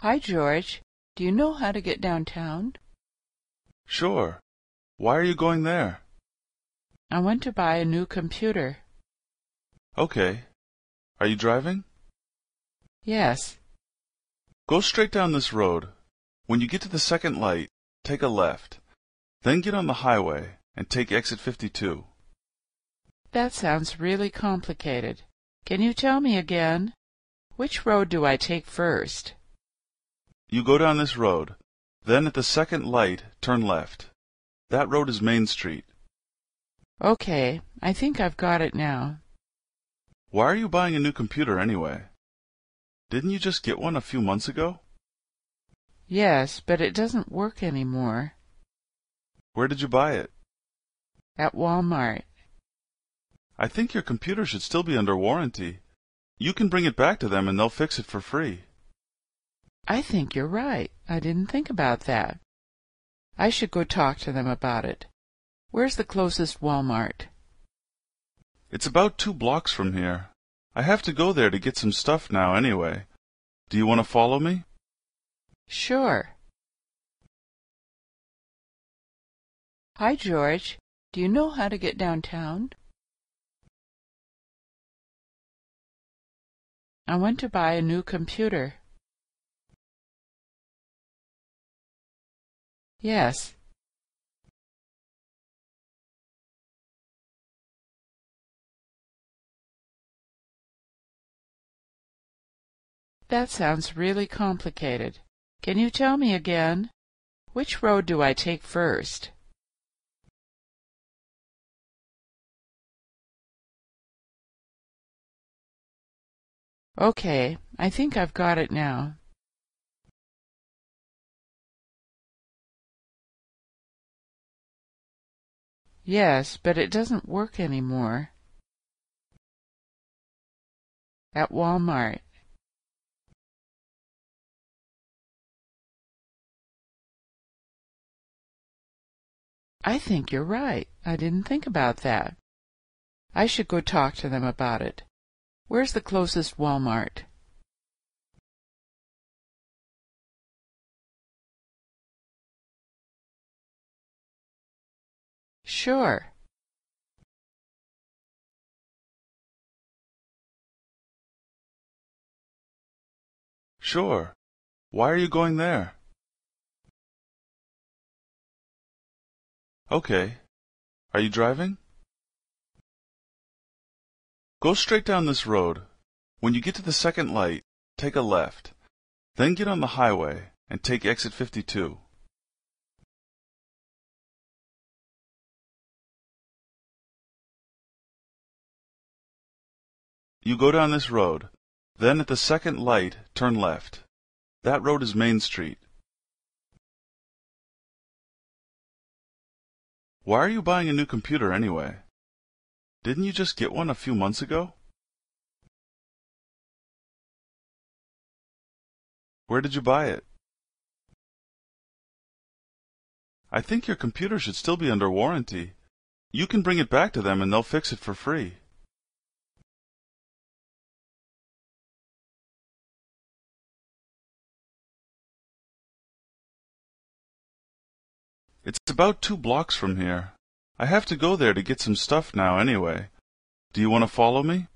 Hi, George. Do you know how to get downtown? Sure. Why are you going there? I want to buy a new computer. Okay. Are you driving? Yes. Go straight down this road. When you get to the second light, take a left. Then get on the highway and take exit 52. That sounds really complicated. Can you tell me again? Which road do I take first? You go down this road. Then at the second light, turn left. That road is Main Street. Okay, I think I've got it now. Why are you buying a new computer anyway? Didn't you just get one a few months ago? Yes, but it doesn't work any more. Where did you buy it? At Walmart. I think your computer should still be under warranty. You can bring it back to them and they'll fix it for free. I think you're right. I didn't think about that. I should go talk to them about it. Where's the closest Walmart? It's about two blocks from here. I have to go there to get some stuff now anyway. Do you want to follow me? Sure. Hi, George. Do you know how to get downtown? I want to buy a new computer. Yes. That sounds really complicated. Can you tell me again? Which road do I take first? Okay, I think I've got it now. Yes, but it doesn't work any more. At Walmart. I think you're right. I didn't think about that. I should go talk to them about it. Where's the closest Walmart? Sure. Sure. Why are you going there? Okay. Are you driving? Go straight down this road. When you get to the second light, take a left. Then get on the highway and take exit 52. You go down this road. Then at the second light, turn left. That road is Main Street. Why are you buying a new computer anyway? Didn't you just get one a few months ago? Where did you buy it? I think your computer should still be under warranty. You can bring it back to them and they'll fix it for free. It's about two blocks from here. I have to go there to get some stuff now anyway. Do you want to follow me?